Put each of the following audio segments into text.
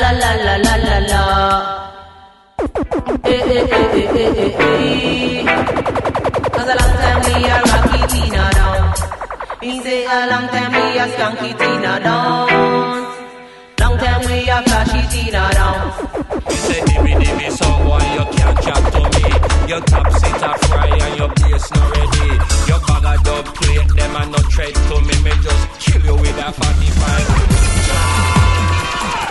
la la la la la la. Eh eh eh eh eh eh eh. Cause a long time we a rocky Tina down. He say a long time we a skanky Tina down. Long time we a flashy Tina down. You say dimmy dimmy someone you can't chat to me. Your top seat a fry and your bass not ready. Your bag a dub plate them a no tread to me. Me just kill you with a 45.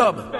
Redwood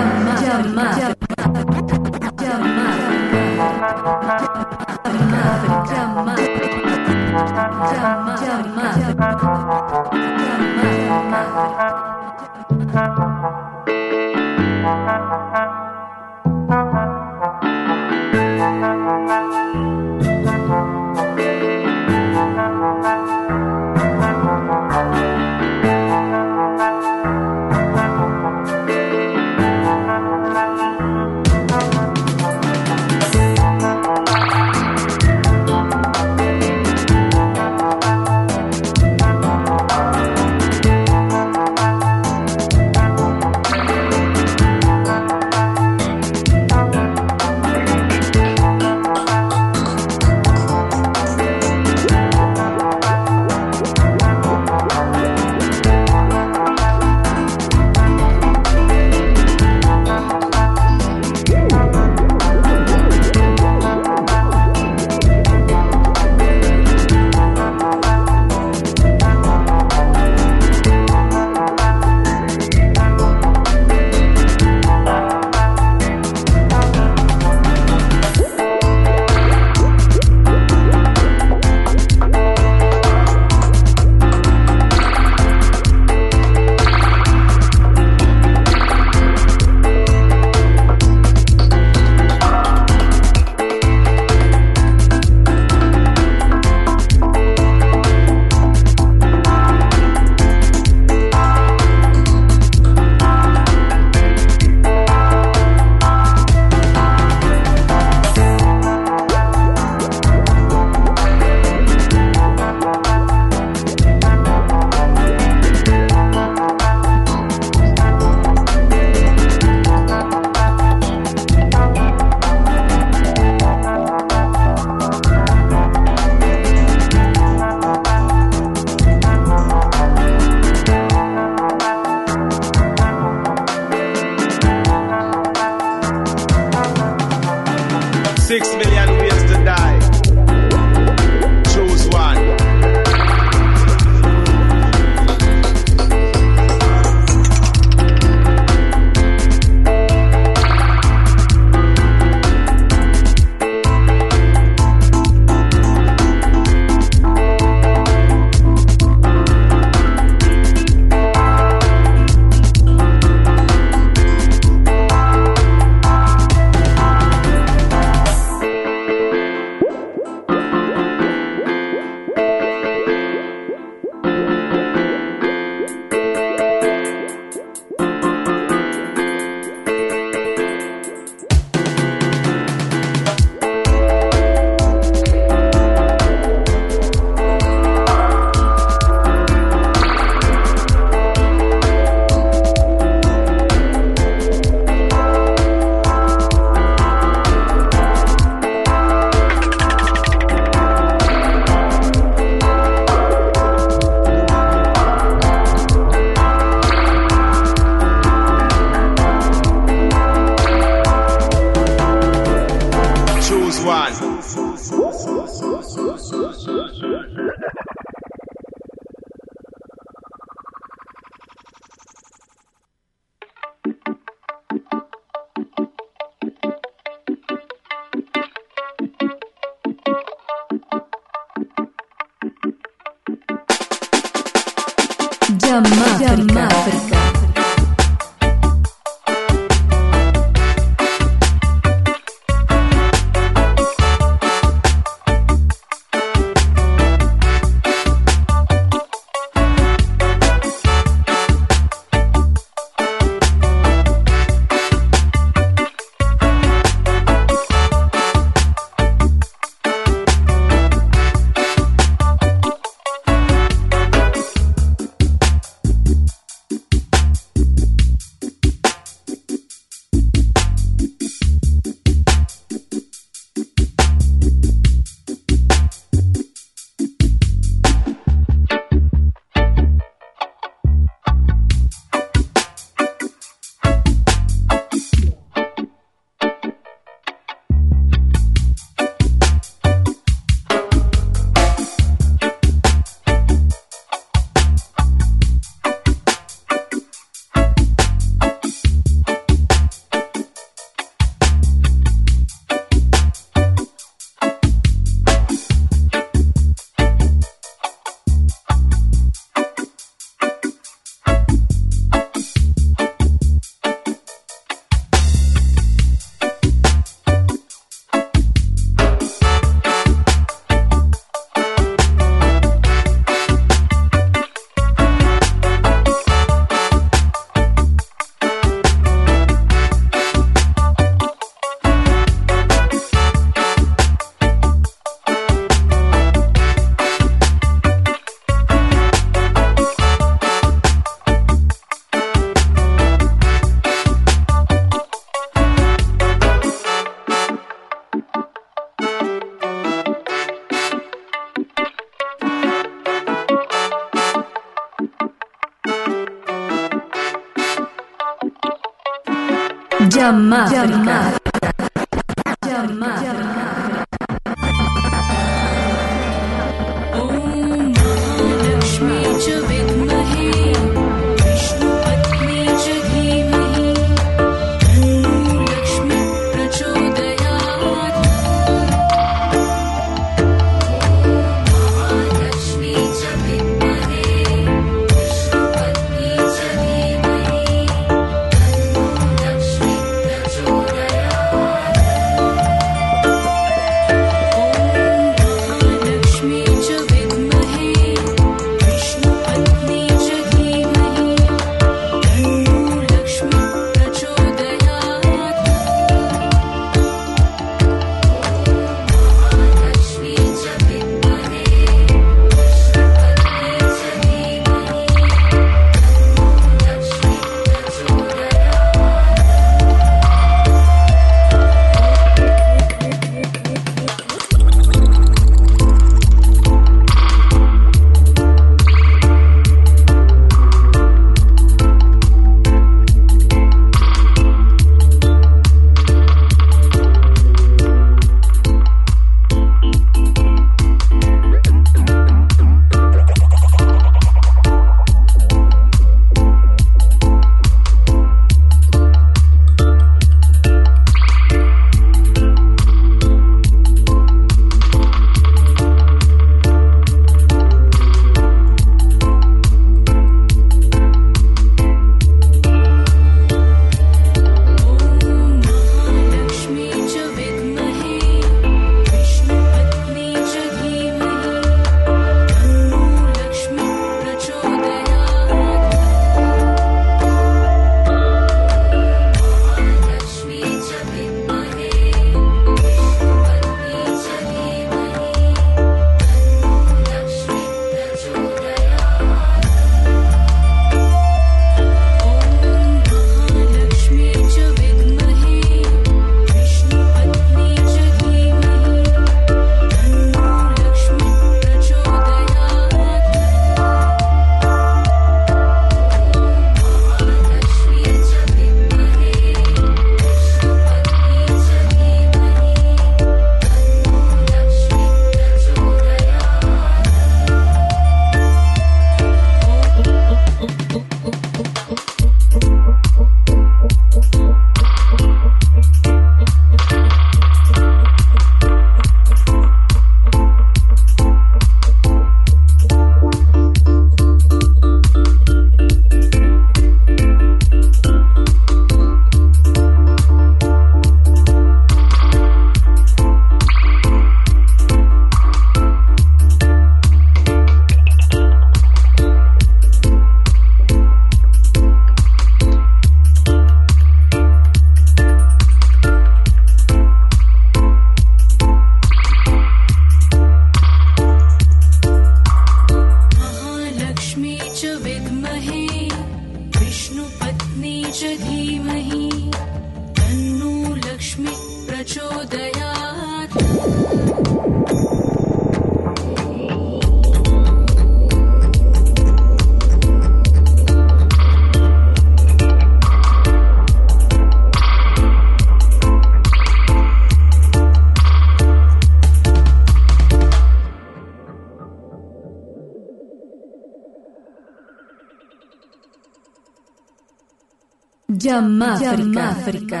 Yamáfrica. Yamáfrica.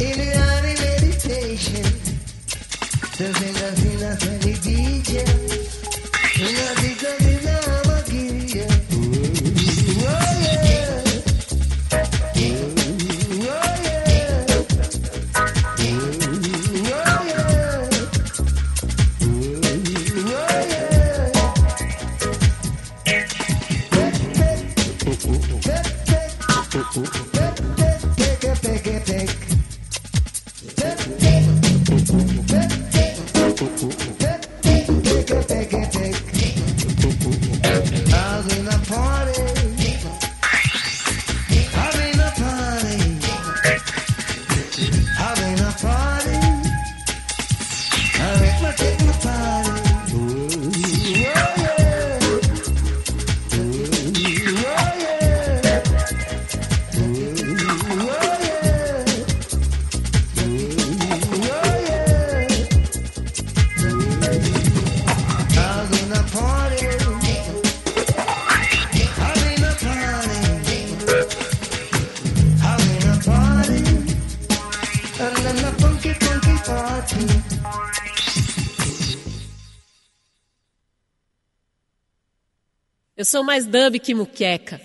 Illuminati meditation. Doesn't nothing, nothing, DJ. Nothing. são mais dub que muqueca.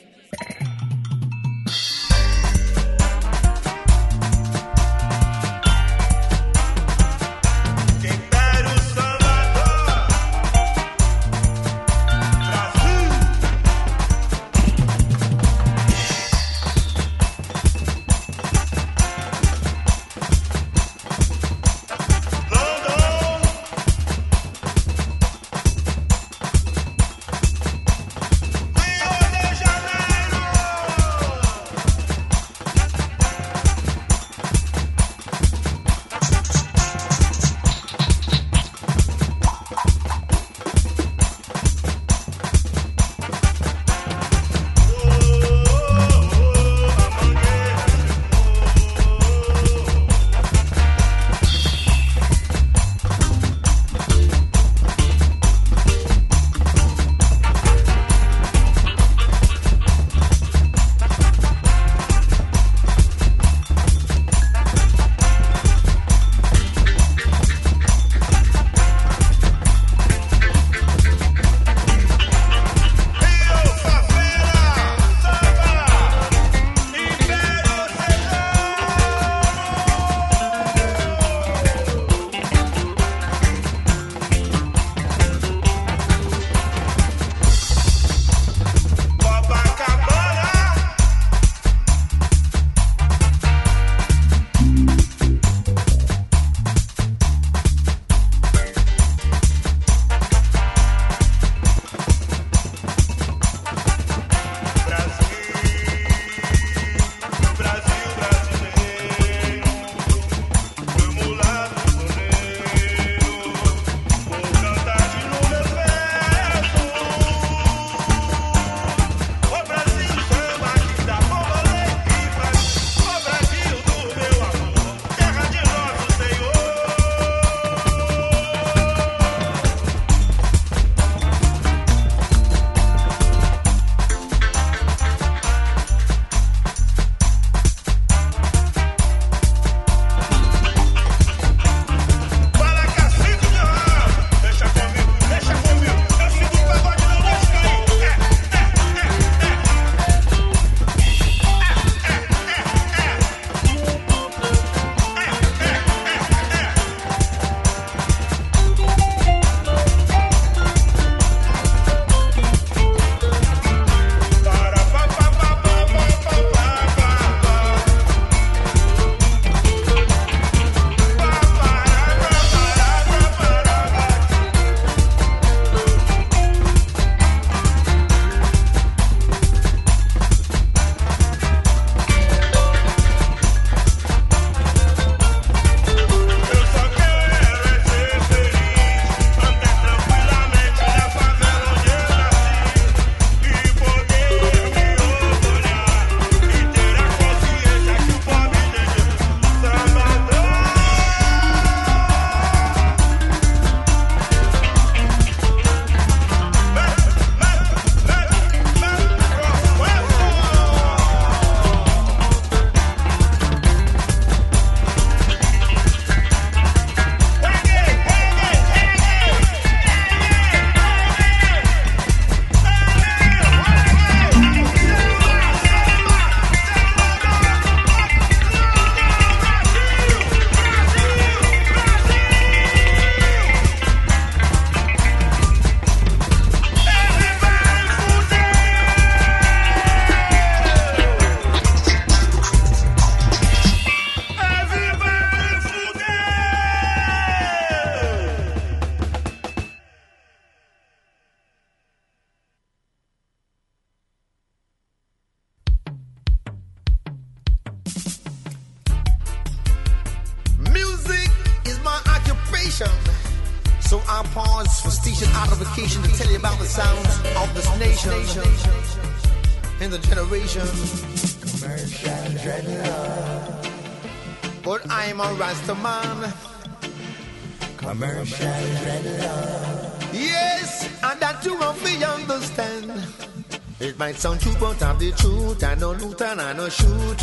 I know shoot.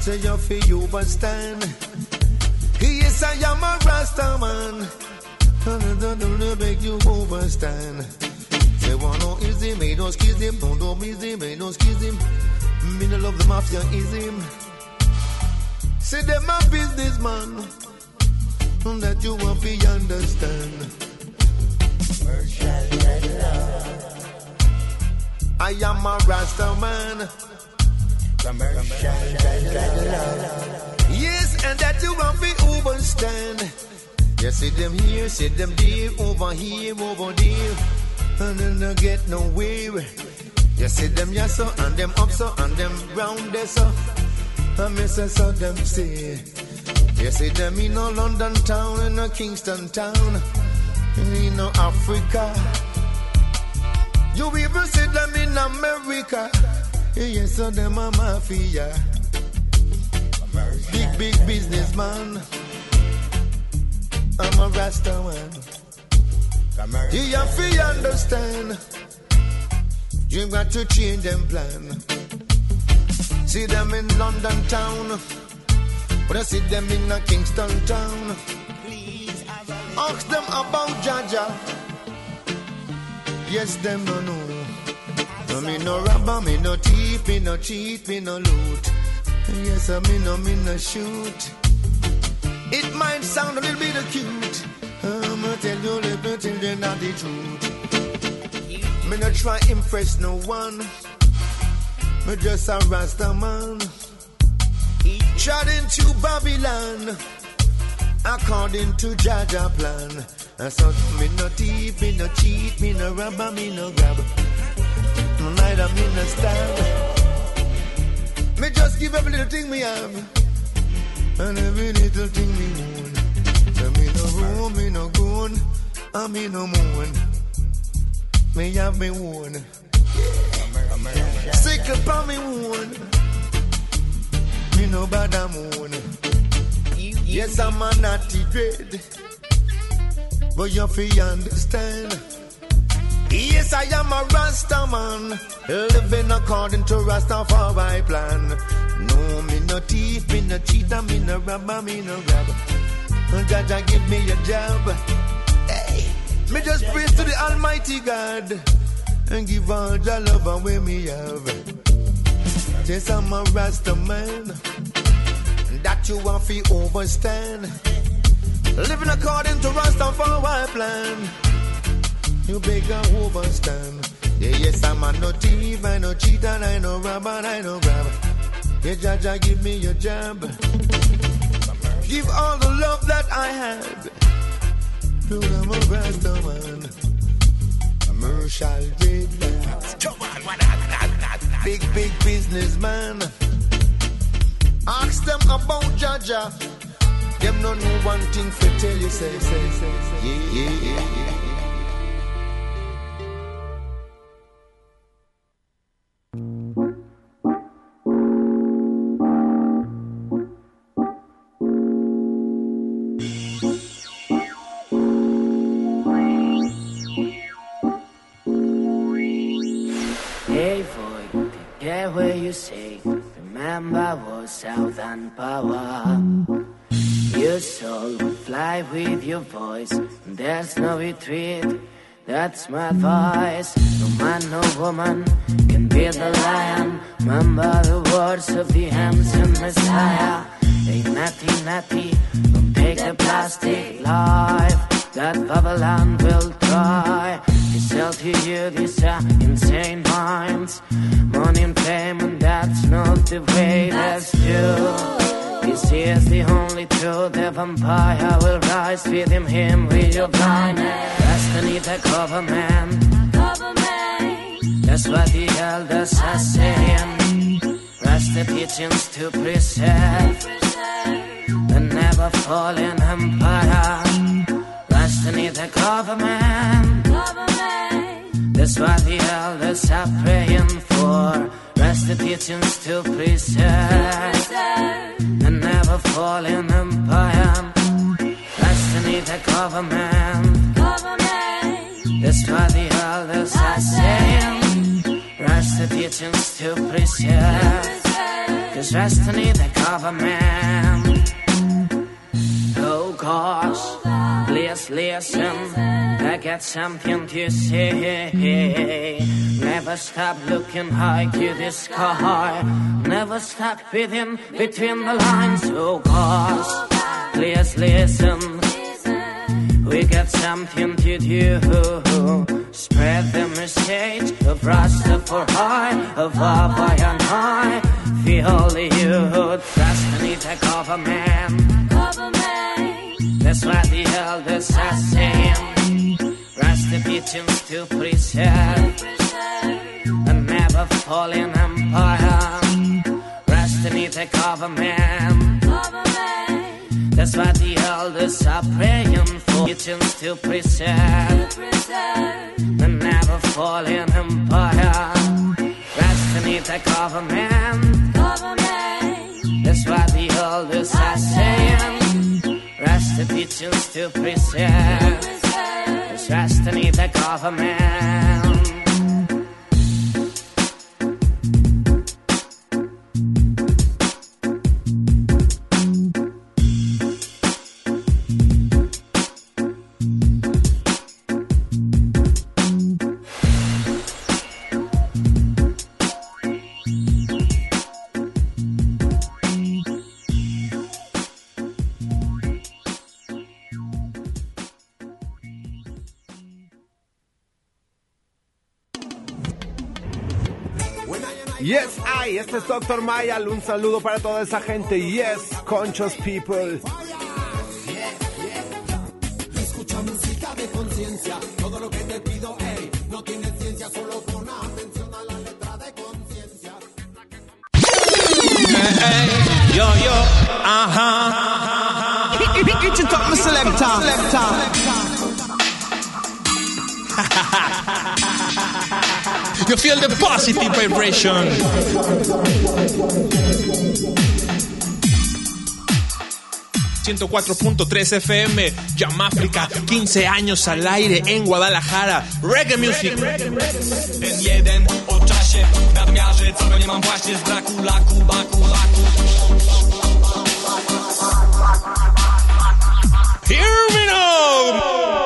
So you feel you understand. Yes, I am a Rasta man. Don't make you overstand. Say one no easy, me no skis him. Don't do easy, me no skis him. Me no love the mafia, is him. Say them a businessman. That you want to understand. I am a Rasta man. Yes, and that you won't be overstand. You see them here, see them there, over here, over there, and then they get nowhere. You see them yes so, and them up so, and them round there so, and me say so them say. You see them in no London town, in no Kingston town, in no Africa. You even see them in America. Yes, so them a mafia. Big, big businessman. I'm a Rasta man. You have to understand. You got to change them plan. See them in London town. But I see them in a Kingston town. Ask them about Jah Jah. Yes, them no know. No, me no robber, me no thief, me no cheat, me no loot. Yes, I me no, me no shoot. It might sound a little bit cute. I'ma tell you little children not the truth. Me not try impress no one. Me just a Rasta man. Shot into Babylon. According to Jah Jah plan. And so me no thief, me no cheat, me no robber, me no Neither me no stab. Me just give every little thing me have. And every little thing me moon. So me no room, me no goon, and me no moon. Me have me one. Sick upon me one. Me no bad a moon. Yes, I'm a naughty dread. But you feel understand. Yes, I am a Rasta man, living according to Rastafari plan. No, me no thief, me no cheater, me no robber, me no grabber. Jah Jah give me a job. Hey, me just praise to the Almighty God and give all the love away me have. Yes, I'm a Rasta man, that you want to overstand. Living according to Rastafari plan. You beg a overstand. Yeah, yes, I'm a no thief, I no cheat, and I no robber, I no grab. Yeah, Jah Jah, give me your job. Give all the love that I had. To I'm a Rasta man. Commercial trader. Big, big businessman. Ask them about Jah Jah. Them no know one thing for tell you, say, say, say, say. Yeah, yeah, yeah, yeah. Power. Your soul will fly with your voice. There's no retreat. That's my voice. No man, no woman can be the lion. Remember the words of the handsome Messiah. Ain't nothing, nothing. Don't take the plastic life that Babylon will try to sell to you these are insane minds. Money and fame, and that's not the way that's true. This is the only truth. The vampire will rise with him, him with your blindness. That's beneath the government. That's what the elders are saying. Rest the teachings to preserve the never falling empire. Need the government. government. That's what the elders are praying for. Rest the teachings to preserve and never fall in empire. Rest need the government. government. That's what the elders are saying. Rest the teachings to preserve. Cause rest need the government. Gosh, please listen. I got something to say. Never stop looking high to the sky. Never stop reading between the lines. Oh gosh, please listen. We got something to do. Spread the message of Rastafari, of Abba and I. Feel the youth, trust beneath the government. That's what the elders are saying. Rest the teachings to preserve and never fall in empire. Rest beneath the government. That's what the elders are praying for. Teachings to preserve and never fall in empire. Rest beneath the government. That's what the elders are saying. Teachings to preserve. Rest beneath the government. Este es Dr. Mayal, un saludo para toda esa gente. Yes, conscious people. Escucha música de conciencia, todo lo que te pido, ey, no tiene ciencia, solo pon atención a la letra de conciencia. Yo, yo, ajá. Get your top, selector. You feel the positive vibration. ...104.3 FM... África 15 años al aire en Guadalajara... Reggae Music... Ten jeden o czasie w nadmiarze Co go nie mam właśnie z braku laku, baku, laku Here we go!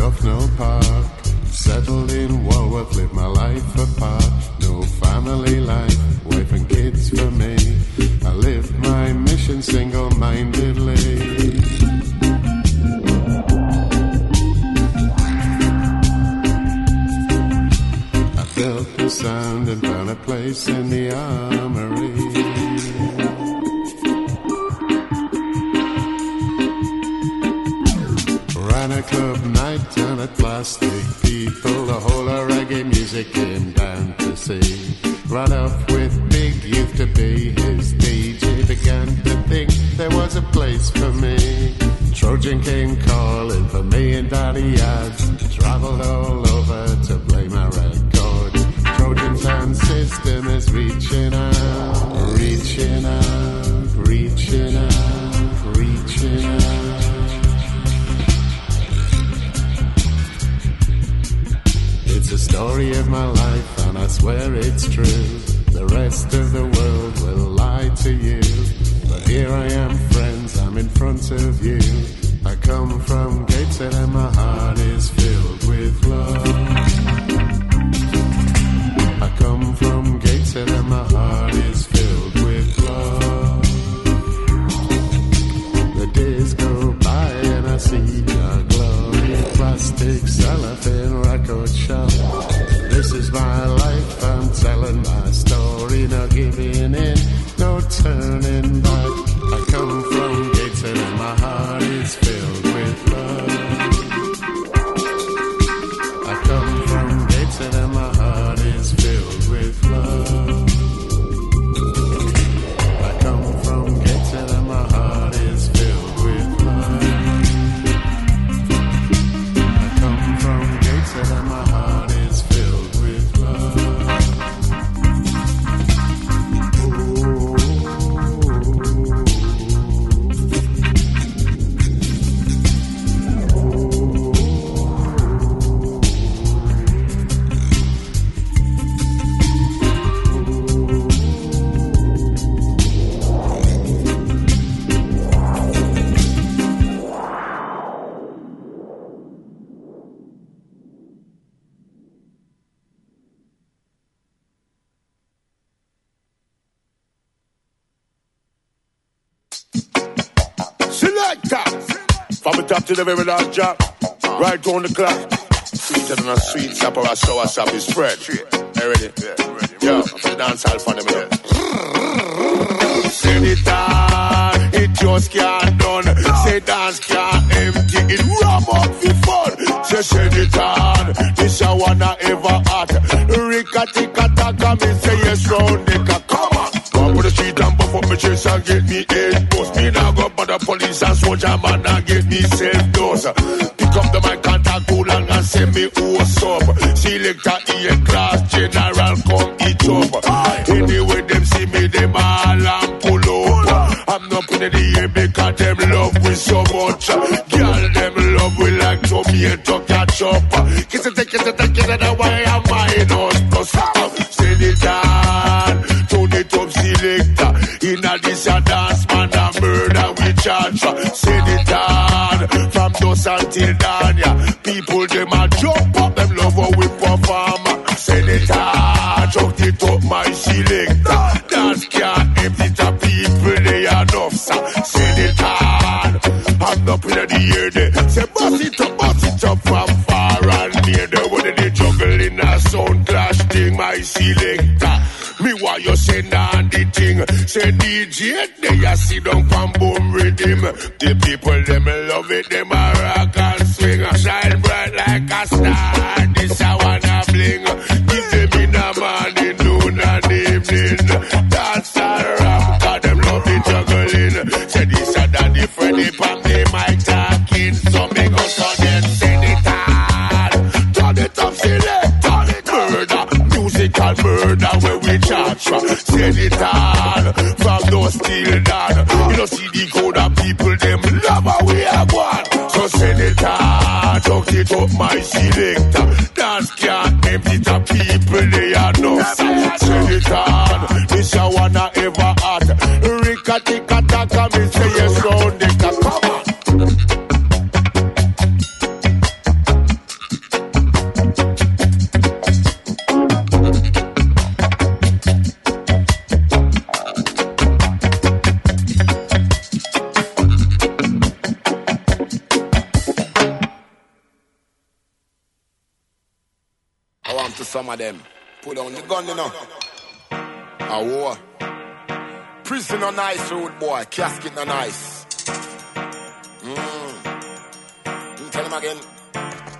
Tufnell Park. Settled in Walworth, lived my life The to the very last drop. Right on the clock. Sweeter than a sweet sap or a sour sap is spread. Hey, ready? The dance hall for them. Senator, it just can't done. Say dance can't empty it. Ram up the fun. Say Senator, this I wanna ever hot. Rika tika taka me say yes round the. Come on. Go up to the street and buff up my chest and get me eight bust. Me now go police and soldier man and get me self dose. Pick up the mic and talk long and say me what's up. Selector E class general come eat up. Anyway them see me them all and pull up. I'm not putting the air because them love we so much. Girl them love we like tomato ketchup. Kiss it, kiss it, kiss it, why am I not dawn. Yeah. People them a jump up, them love how we perform. Down, chuck it up my selector. Dance can't empty the people they are enough. sir. Down. I'm up in the air there. Say bust it up, bust it up from far and near. The way they juggle in a sound clash thing, my selector. Me why you send on the thing Say DJ, they a sit down from boom rhythm The people, them love it, them a rock and some of them. Put down the gun, you know. A war. Prison on ice, road boy. Casket on ice. Mm. Tell him again.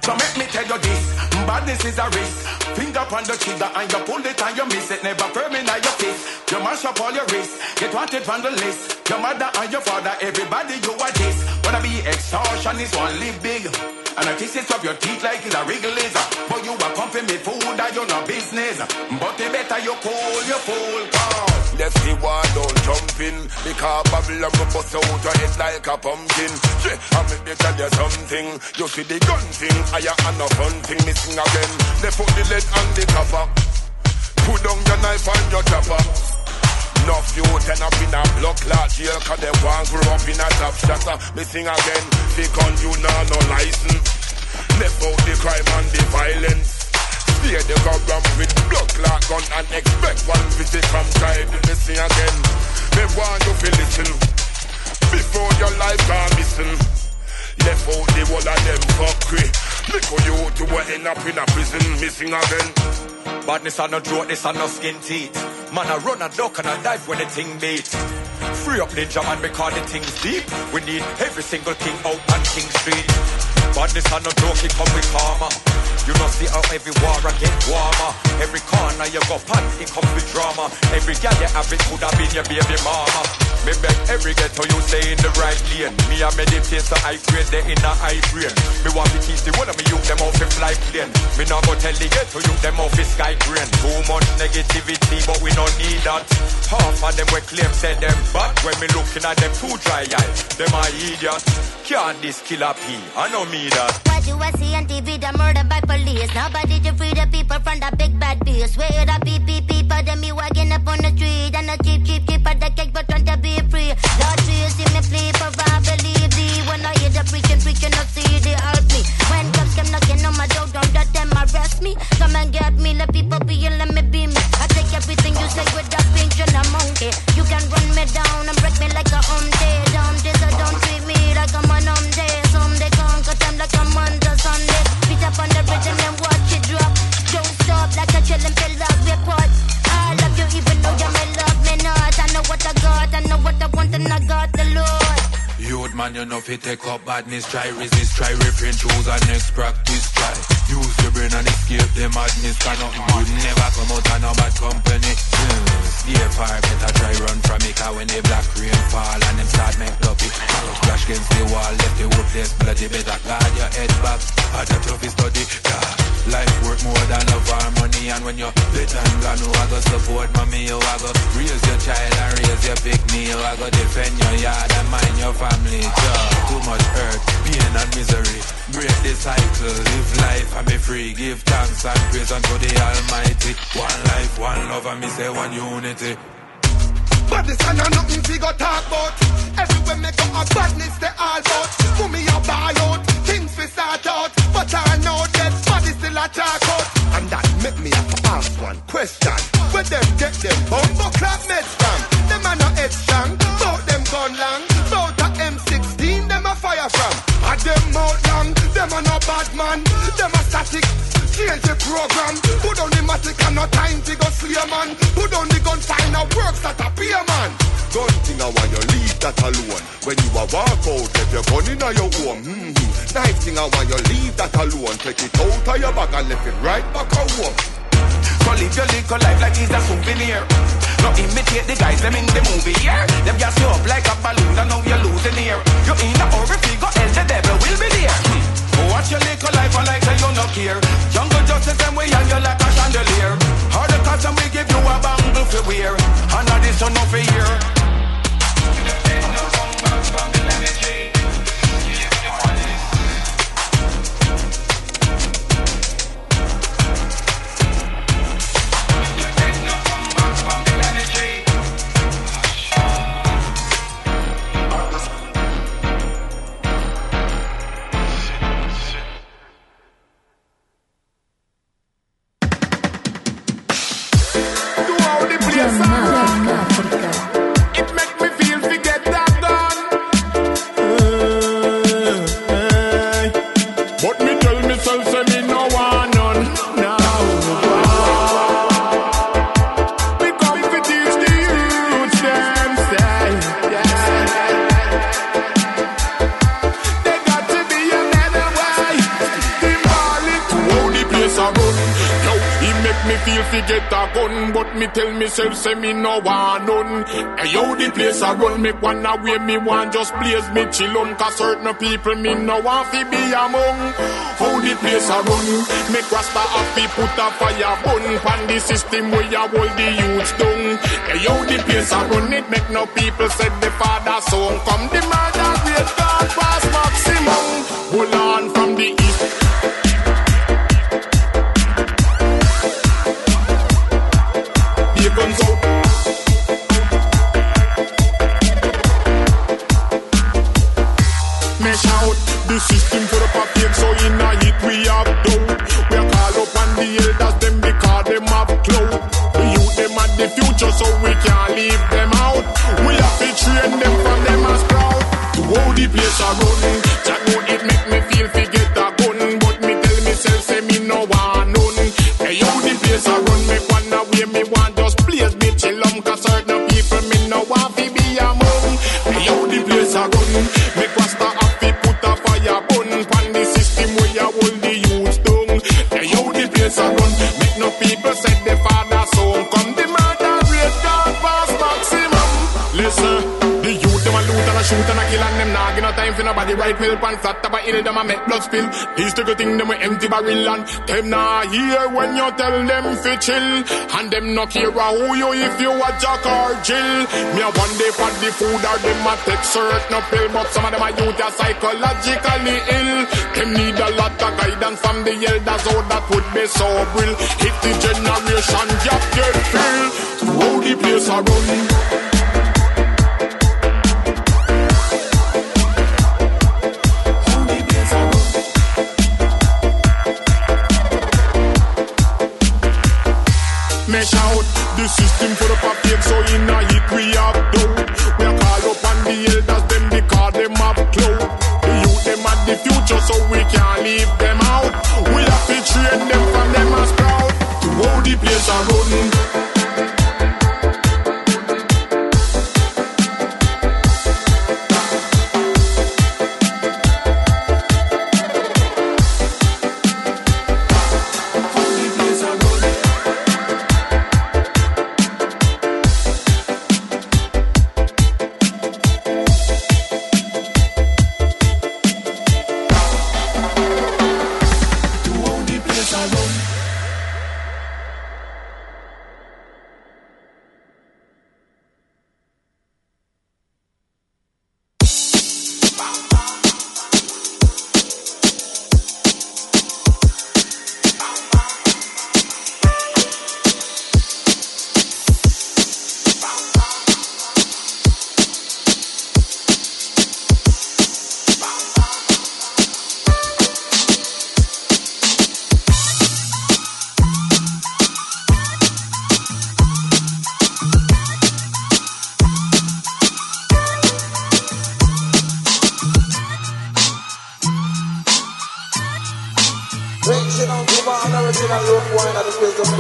So make me tell you this, badness is a risk. Finger on the trigger and you pull it and you miss it. Never firm in your fist. You mash up all your wrists. Get wanted on the list. Your mother and your father, everybody you are this. Wanna be extortionist, one live big. And I it up your teeth like it's a wriggle. But you are pumping me food that you're no business. But they better you cool, you fool, cause. Left the wall don't jump in Because Babylon will bust out your head like a pumpkin Yeah, I make me tell you something You see the gun thing, I and a fun thing missing again They put the lead on the copper Put down your knife and your chopper Enough youth end up in a blood clot jail Cause they want grow up in a top shatter Missing again, because you know no license Left out the crime and the violence Stay the program with blood clot gun and expect one visit from child missing again. Me want you to listen before your life gone missing. Left out the whole of them fuckery. Little you to end up in a prison missing again. Badness on no throat, this on no skin teeth. Man, I run a duck and I dive when the thing beat. Free up Ninjaman because the thing's deep. We need every single king out on King Street. Badness on no joke, it come with karma. You know see how every war I get warmer. Every corner you go pan, it comes with drama. Every gal you have it could have been your baby mama. Me beg every ghetto you stay in the right lane. Me a meditate so I grade they in a high brain. Me want to teach the one of me youth them off to fly plane. Me not go tell the ghetto youth them off to sky brain. Too much negativity but we don't need that. Half of them we claim say them bad. When me looking at them too dry eye, them are idiots. Can't this killer P? I know me that. What do I see on TV? The murder by police. Nobody to free the people from the big bad beast. Where the PP people, them me walking up on the street. And the cheap, cheap, of the cake, but trying to be free. Lord, please see me plea for I thee. When I hear the preaching, preaching, no see they help me. When cops come knocking on my door, don't let them arrest me. Come and get me, let people be and let me be me. I take everything you say with a pinch and a monkey. You can run me down and break me like a Humday. Dumpty, so don't treat me like I'm an Humday. Someday conquer them like a Monday, Sunday. Beat up on the rhythm and watch it drop. Don't stop like a chillin' pill up report. I love you even though you may love me not. I know what I got, I know what I want and I got the Lord. Youth man, you know fi take up badness, try resist, try refrain, choose and next practice, try. Use your brain and escape the madness, can nothing good never come out of no bad company. Mm. Stay far, better try run from it, cause when the black rain fall and them start make lucky. Splash against the wall, left the whole place bloody, better guard your head back. Hard to tough study, yeah. Life worth more than a or money, and when you're better and gone, who I go support mommy, you I go raise your child and raise your pick me, you I go defend your yard and mind your family. Too much hurt, pain and misery. Break the cycle, live life and be free. Give thanks and praise unto the Almighty. One life, one love, and me say one unity. Badness and a nothing we go talk about. Everywhere me go a badness they all about. Me a buy out, things we start out. But I know that body still a talk out. And that make me ask one question. Where them get them bumbo clap meds from? Them a no head strong, bout them gun long. Bout a M16, them a fire from. A them out long, them a no bad man. Them a static, change the program. Put on the matic and no time to go slay a man. Put on the gun, find a works that a pay a man. Gun thing I want you leave that alone. When you a walk out, let your gun in your home. Mm-hmm. Knife thing I want you leave that alone. Take it out of your bag and left it right back at home. So live your little life like it's a souvenir. No imitate the guys, them in the movie, yeah. Them gas you up like a balloon, and now you're losing here. You in a hurry, figure else the devil will be there. Watch your little life and like say you no care. Jungle justice them we and you like a chandelier. Hard the custom we give you a bangle for wear. And this one no for here. Me tell myself say me no want none. Hey yo, the place I run, me wanna way me want just blaze me chill on. Cause certain people me no want fi be among. How the place I run, make Rasta happy put a fire bun. Pan the system where you hold the youths down. Hey yo, the place I run, it make no people said the father song. Come the murder rate, God pass maximum. Hold on from the pill pan flat top a hill them a make blood spill. These the good thing them we empty barrel and them nah hear when you tell them fi chill and them no care who you if you a jack or jill. Me a one day for the food or them a take certain pill but some of them a youth are psychologically ill. Them need a lot of guidance from the elders oh that would be so real. If the generation gap get filled, how the place a run. System for the perfect so in a hit we have doubt. We are call up on the elders them because them have clout. The youth them at the future so we can't leave them out. We have to train them from them as proud to hold the place a run.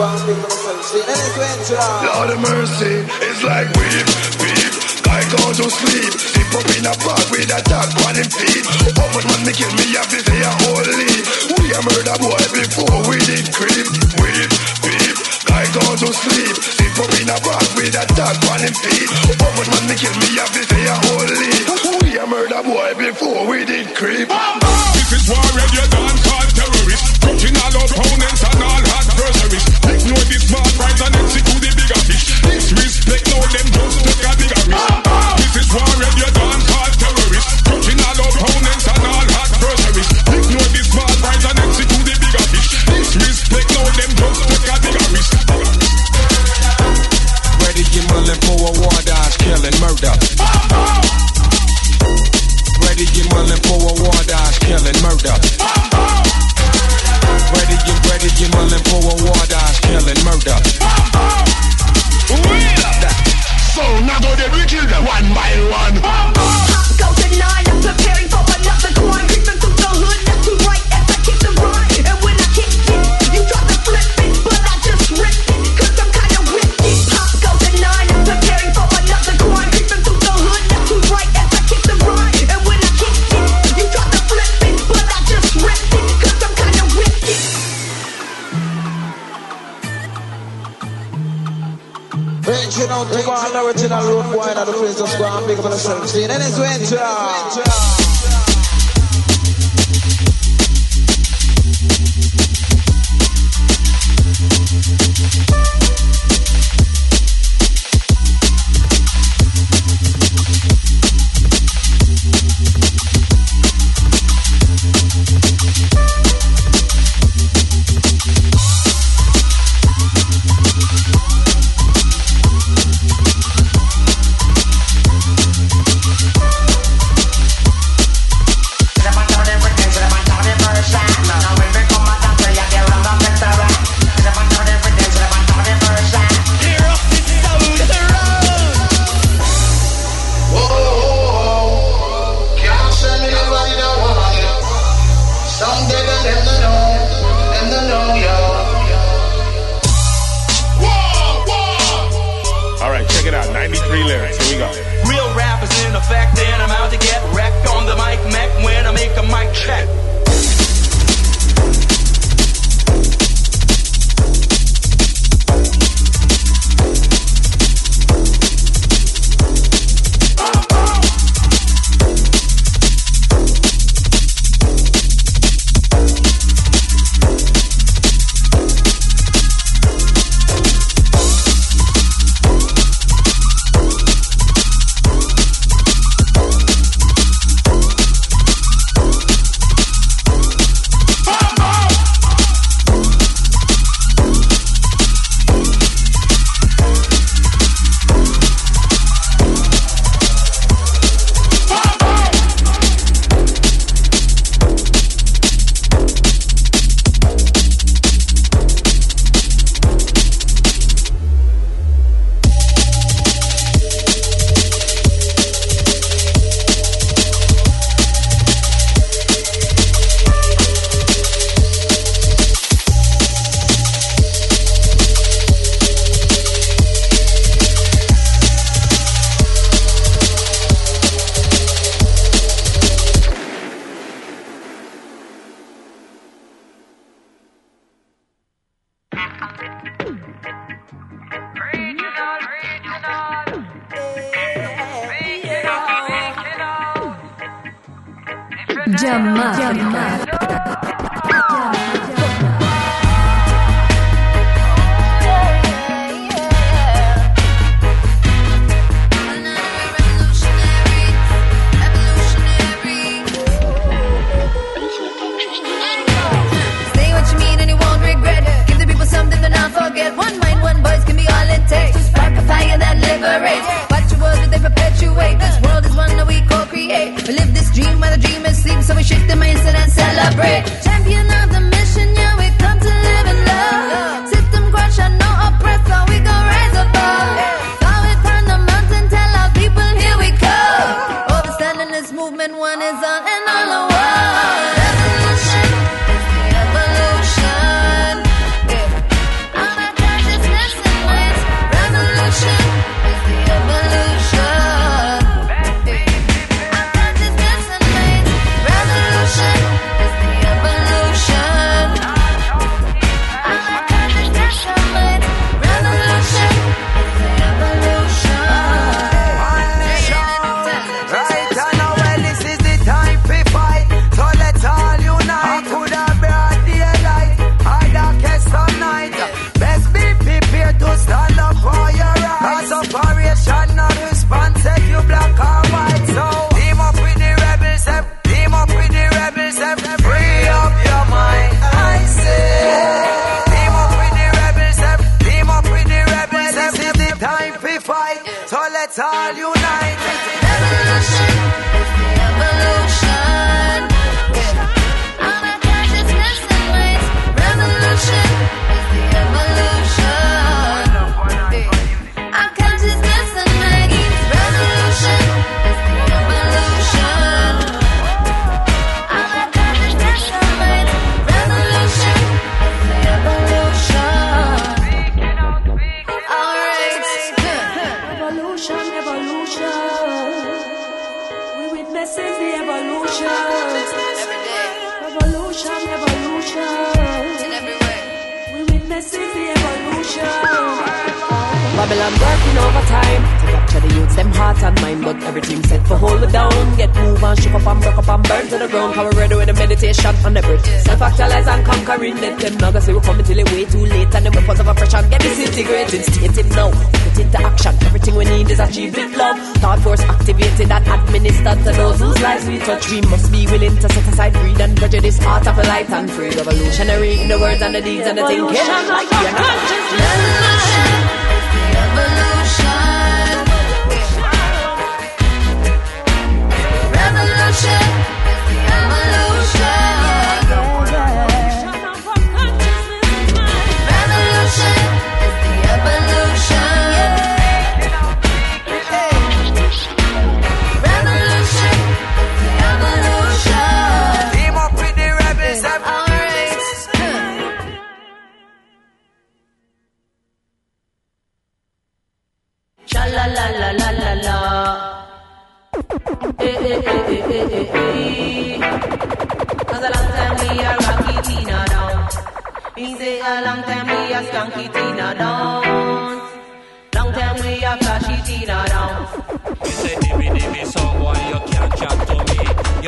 Lord of mercy, it's like weep, weep. I go to sleep, sleep up in a park with a dog on him feet. How much man me kill me have to say a holy. We a murder boy before we did creep. Weep, weep. I go to sleep, sleep up in a park with a dog on him feet. How much man me kill me have to say a holy. We a murder boy before we did creep. This is war radio dance called terrorist. Touching all opponents and all adversaries. Ignore this smart right and execute the bigger fish. Disrespect now them just take a bigger risk. This is war radio dance called terrorist. Touching all opponents and all adversaries. Ignore this smart right and execute the bigger fish. Disrespect now them just take a bigger risk. Ready, get mulling for a war dance, killing murder. Ready, get mulling for a war dance, killing murder. Ready, get ready, get mulling for a war dance, killing murder. So now go there, we kill them one by one. Go to nine, I'm preparing for another crime. Creeping through out to all original road boy and the princess go and pick up on yourself. See you it's winter. And shook up and broke up and burn to the ground. Come ready with a meditation on the birth. Self-actualize and conquering. Let them know say we're coming till it way too late. And the weapons of oppression get disintegrated. State him now, put into action. Everything we need is achieved with love. Thought force activated and administered to those whose lives we touch. We must be willing to set aside greed and prejudice, art of a light and free. Revolutionary in the words and the deeds and the thinking. Like we are not. Revolution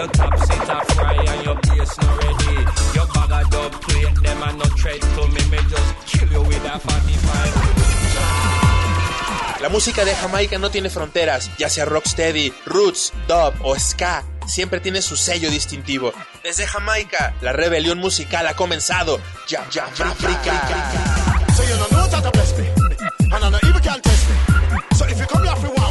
your top La música de Jamaica no tiene fronteras, ya sea rocksteady, roots, dub o ska, siempre tiene su sello distintivo. Desde Jamaica, la rebelión musical ha comenzado. Ya, ya, ya, So you don't know that I'm blessed, and I know evil can't test me. So if you come here,